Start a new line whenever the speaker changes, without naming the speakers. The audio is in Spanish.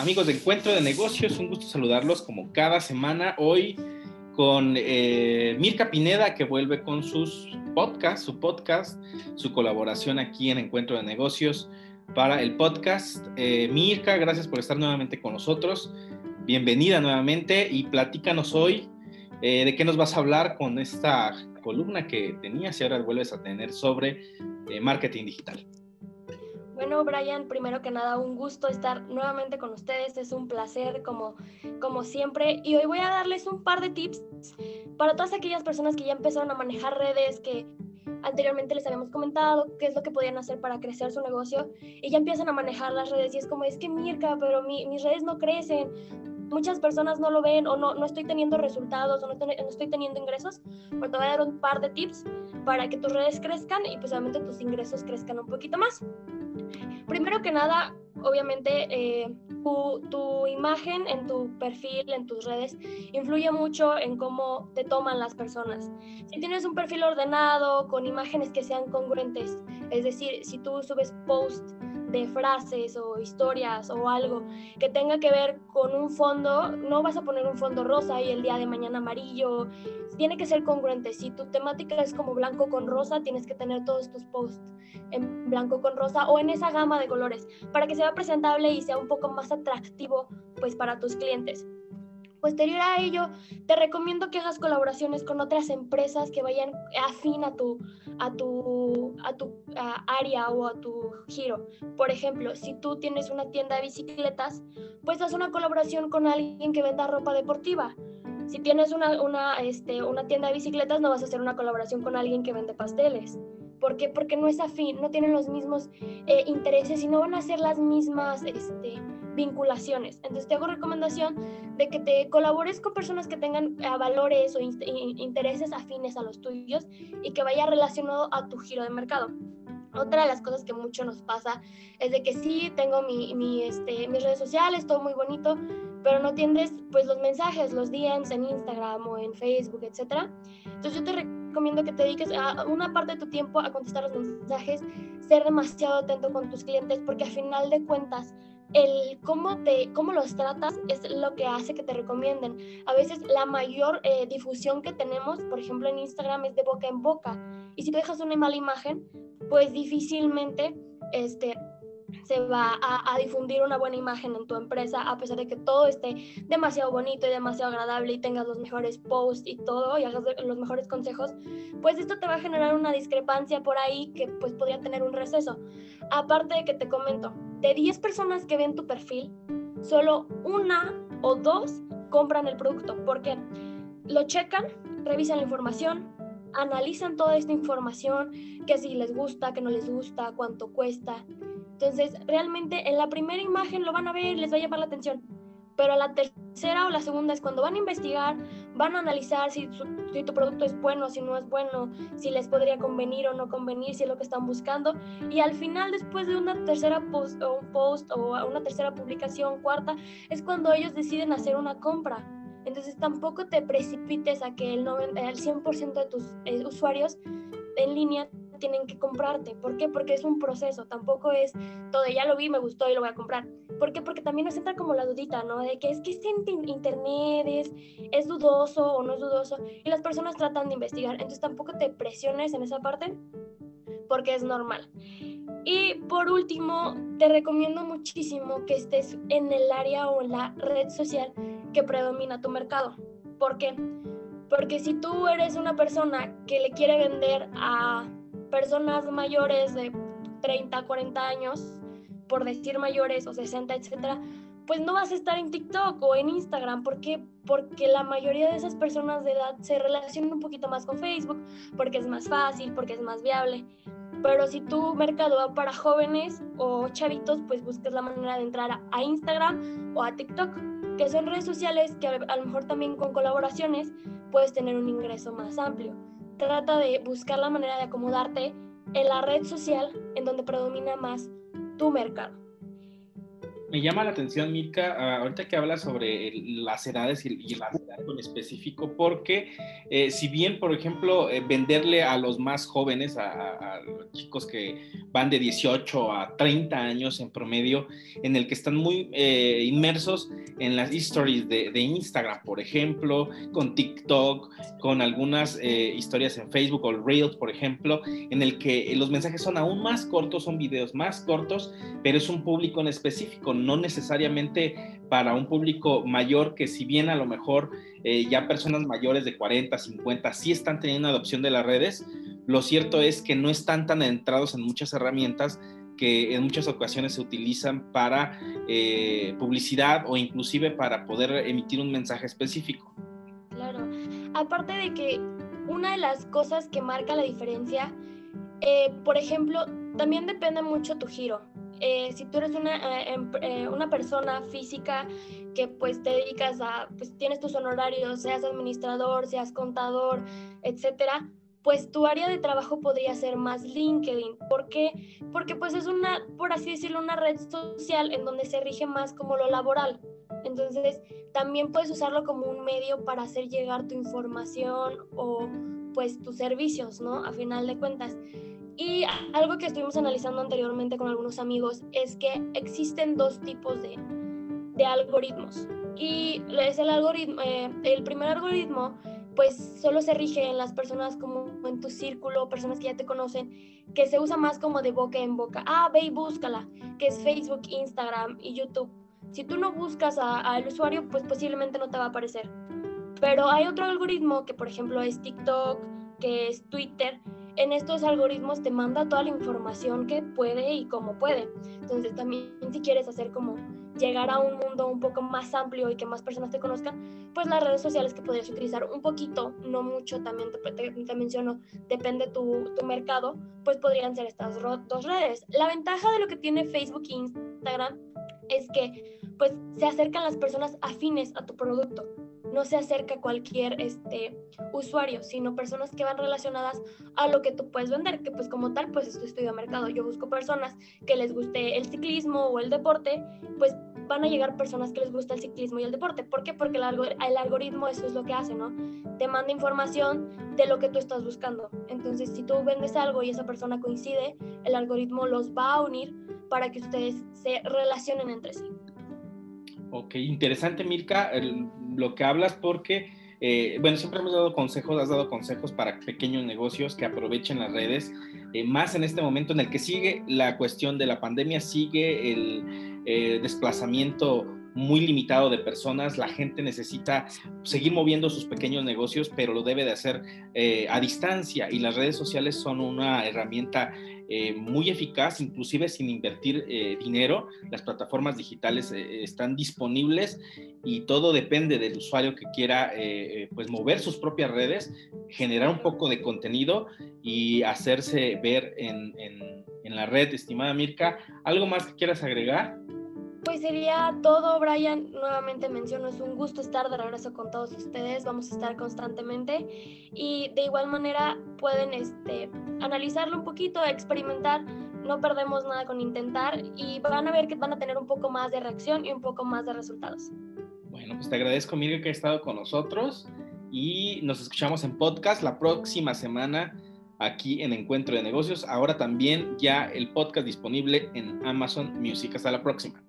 amigos de Encuentro de Negocios, un gusto saludarlos como cada semana. Hoy con eh, Mirka Pineda, que vuelve con sus podcasts, su podcast, su colaboración aquí en Encuentro de Negocios para el podcast. Eh, Mirka, gracias por estar nuevamente con nosotros. Bienvenida nuevamente y platícanos hoy eh, de qué nos vas a hablar con esta columna que tenías y ahora vuelves a tener sobre marketing digital.
Bueno, Brian, primero que nada, un gusto estar nuevamente con ustedes. Es un placer, como, como siempre. Y hoy voy a darles un par de tips para todas aquellas personas que ya empezaron a manejar redes, que anteriormente les habíamos comentado qué es lo que podían hacer para crecer su negocio y ya empiezan a manejar las redes y es como, es que Mirka, pero mis redes no crecen, muchas personas no lo ven o no, no estoy teniendo resultados o no, no, estoy teniendo ingresos, pero te voy a dar un par de tips para que tus redes crezcan y pues obviamente tus ingresos crezcan un poquito más. Primero que nada, obviamente, eh, tu, imagen en tu perfil, en tus redes, influye mucho en cómo te toman las personas. Si tienes un perfil ordenado, con imágenes que sean congruentes, es decir, si tú subes posts de frases o historias o algo que tenga que ver con un fondo, no vas a poner un fondo rosa y el día de mañana amarillo. Tiene que ser congruente. Si tu temática es como blanco con rosa, tienes que tener todos tus posts en blanco con rosa o en esa gama de colores para que sea presentable y sea un poco más atractivo pues para tus clientes. Posterior a ello, te recomiendo que hagas colaboraciones con otras empresas que vayan afín a tu, a tu, a tu área o a tu giro. Por ejemplo, si tú tienes una tienda de bicicletas, pues haz una colaboración con alguien que venda ropa deportiva. Si tienes una, una, este, una tienda de bicicletas, no vas a hacer una colaboración con alguien que vende pasteles. ¿Por qué? Porque no es afín, no tienen los mismos eh, intereses y no van a ser las mismas este, vinculaciones. Entonces te hago recomendación de que te colabores con personas que tengan eh, valores o intereses afines a los tuyos y que vaya relacionado a tu giro de mercado. Otra de las cosas que mucho nos pasa es de que sí, tengo mi, mi, este, mis redes sociales, todo muy bonito, pero no tienes pues los mensajes, los DMs en Instagram o en Facebook, etc. Entonces yo te recomiendo que te dediques a una parte de tu tiempo a contestar los mensajes, ser demasiado atento con tus clientes, porque al final de cuentas el cómo, te, cómo los tratas es lo que hace que te recomienden. A veces la mayor eh, difusión que tenemos, por ejemplo en Instagram, es de boca en boca. Y si tú dejas una mala imagen, pues difícilmente este, se va a, difundir una buena imagen en tu empresa, a pesar de que todo esté demasiado bonito y demasiado agradable y tengas los mejores posts y todo y hagas los mejores consejos, pues esto te va a generar una discrepancia por ahí que pues podría tener un receso. Aparte de que te comento, de 10 personas que ven tu perfil, solo una o dos compran el producto, porque lo checan, revisan la información, analizan toda esta información, que si les gusta, que no les gusta, cuánto cuesta. Entonces, realmente en la primera imagen lo van a ver, les va a llamar la atención, pero la tercera o la segunda es cuando van a investigar, van a analizar si, si tu producto es bueno, si no es bueno, si les podría convenir o no convenir, si es lo que están buscando. Y al final, después de una tercera post o un post o una tercera publicación, cuarta, es cuando ellos deciden hacer una compra. Entonces tampoco te precipites a que el, 90, el 100% de tus eh, usuarios en línea tienen que comprarte. ¿Por qué? Porque es un proceso, tampoco es todo, ya lo vi, me gustó y lo voy a comprar. ¿Por qué? Porque también nos entra como la dudita, ¿no? De que es que este internet es, es dudoso o no es dudoso y las personas tratan de investigar. Entonces tampoco te presiones en esa parte porque es normal. Y por último, te recomiendo muchísimo que estés en el área o en la red social que predomina tu mercado. ¿Por qué? Porque si tú eres una persona que le quiere vender a personas mayores de 30, 40 años, por decir mayores o 60, etcétera, pues no vas a estar en TikTok o en Instagram. ¿Por qué? Porque la mayoría de esas personas de edad se relacionan un poquito más con Facebook, porque es más fácil, porque es más viable. Pero si tu mercado va para jóvenes o chavitos, pues buscas la manera de entrar a Instagram o a TikTok, que son redes sociales que a lo mejor también con colaboraciones puedes tener un ingreso más amplio trata de buscar la manera de acomodarte en la red social en donde predomina más tu mercado.
Me llama la atención, Mirka, ah, ahorita que hablas sobre las edades y, y las específico, porque eh, si bien, por ejemplo, eh, venderle a los más jóvenes, a, los chicos que van de 18 a 30 años en promedio, en el que están muy eh, inmersos en las stories de, Instagram, por ejemplo, con TikTok, con algunas eh, historias en Facebook o Reels, por ejemplo, en el que los mensajes son aún más cortos, son videos más cortos, pero es un público en específico, no necesariamente para un público mayor que si bien a lo mejor eh, ya personas mayores de 40, 50 sí están teniendo adopción de las redes, lo cierto es que no están tan entrados en muchas herramientas que en muchas ocasiones se utilizan para eh, publicidad o inclusive para poder emitir un mensaje específico.
Claro, aparte de que una de las cosas que marca la diferencia, eh, por ejemplo, también depende mucho tu giro. Eh, si tú eres una, una persona física que pues te dedicas a, pues tienes tus honorarios, seas administrador, seas contador, etcétera, pues tu área de trabajo podría ser más LinkedIn. ¿Por qué? Porque pues es una, por así decirlo, una red social en donde se rige más como lo laboral. Entonces, también puedes usarlo como un medio para hacer llegar tu información o pues tus servicios, ¿no? A final de cuentas. Y algo que estuvimos analizando anteriormente con algunos amigos es que existen dos tipos de, de algoritmos. Y es el algoritmo, eh, el primer algoritmo pues solo se rige en las personas como en tu círculo, personas que ya te conocen, que se usa más como de boca en boca. Ah, ve y búscala, que es Facebook, Instagram y YouTube. Si tú no buscas al usuario, pues posiblemente no te va a aparecer. Pero hay otro algoritmo que, por ejemplo, es TikTok, que es Twitter. En estos algoritmos te manda toda la información que puede y cómo puede. Entonces también si quieres hacer como llegar a un mundo un poco más amplio y que más personas te conozcan, pues las redes sociales que podrías utilizar un poquito, no mucho, también te, menciono, depende tu, tu mercado, pues podrían ser estas dos redes. La ventaja de lo que tiene Facebook e Instagram es que pues se acercan las personas afines a tu producto no se acerca a cualquier este, usuario, sino personas que van relacionadas a lo que tú puedes vender, que pues como tal, pues esto estudio mercado. Yo busco personas que les guste el ciclismo o el deporte, pues van a llegar personas que les gusta el ciclismo y el deporte. ¿Por qué? Porque el, el algoritmo eso es lo que hace, ¿no? Te manda información de lo que tú estás buscando. Entonces, si tú vendes algo y esa persona coincide, el algoritmo los va a unir para que ustedes se relacionen entre sí.
Ok, interesante, Milka, lo que hablas porque, eh, bueno, siempre hemos dado consejos, has dado consejos para pequeños negocios que aprovechen las redes, eh, más en este momento en el que sigue la cuestión de la pandemia, sigue el eh, desplazamiento muy limitado de personas, la gente necesita seguir moviendo sus pequeños negocios, pero lo debe de hacer a distancia y las redes sociales son una herramienta eh, muy eficaz, inclusive sin invertir eh, dinero. Las plataformas digitales eh, están disponibles y todo depende del usuario que quiera pues mover sus propias redes, generar un poco de contenido y hacerse ver en, en la red, estimada Mirka. ¿Algo más que quieras agregar?
Pues sería todo, Brian. Nuevamente menciono, es un gusto estar de regreso con todos ustedes. Vamos a estar constantemente y de igual manera pueden este, analizarlo un poquito, experimentar. No perdemos nada con intentar y van a ver que van a tener un poco más de reacción y un poco más de resultados.
Bueno, pues te agradezco, Miguel, que has estado con nosotros y nos escuchamos en podcast la próxima semana aquí en Encuentro de Negocios. Ahora también ya el podcast disponible en Amazon Music. Hasta la próxima.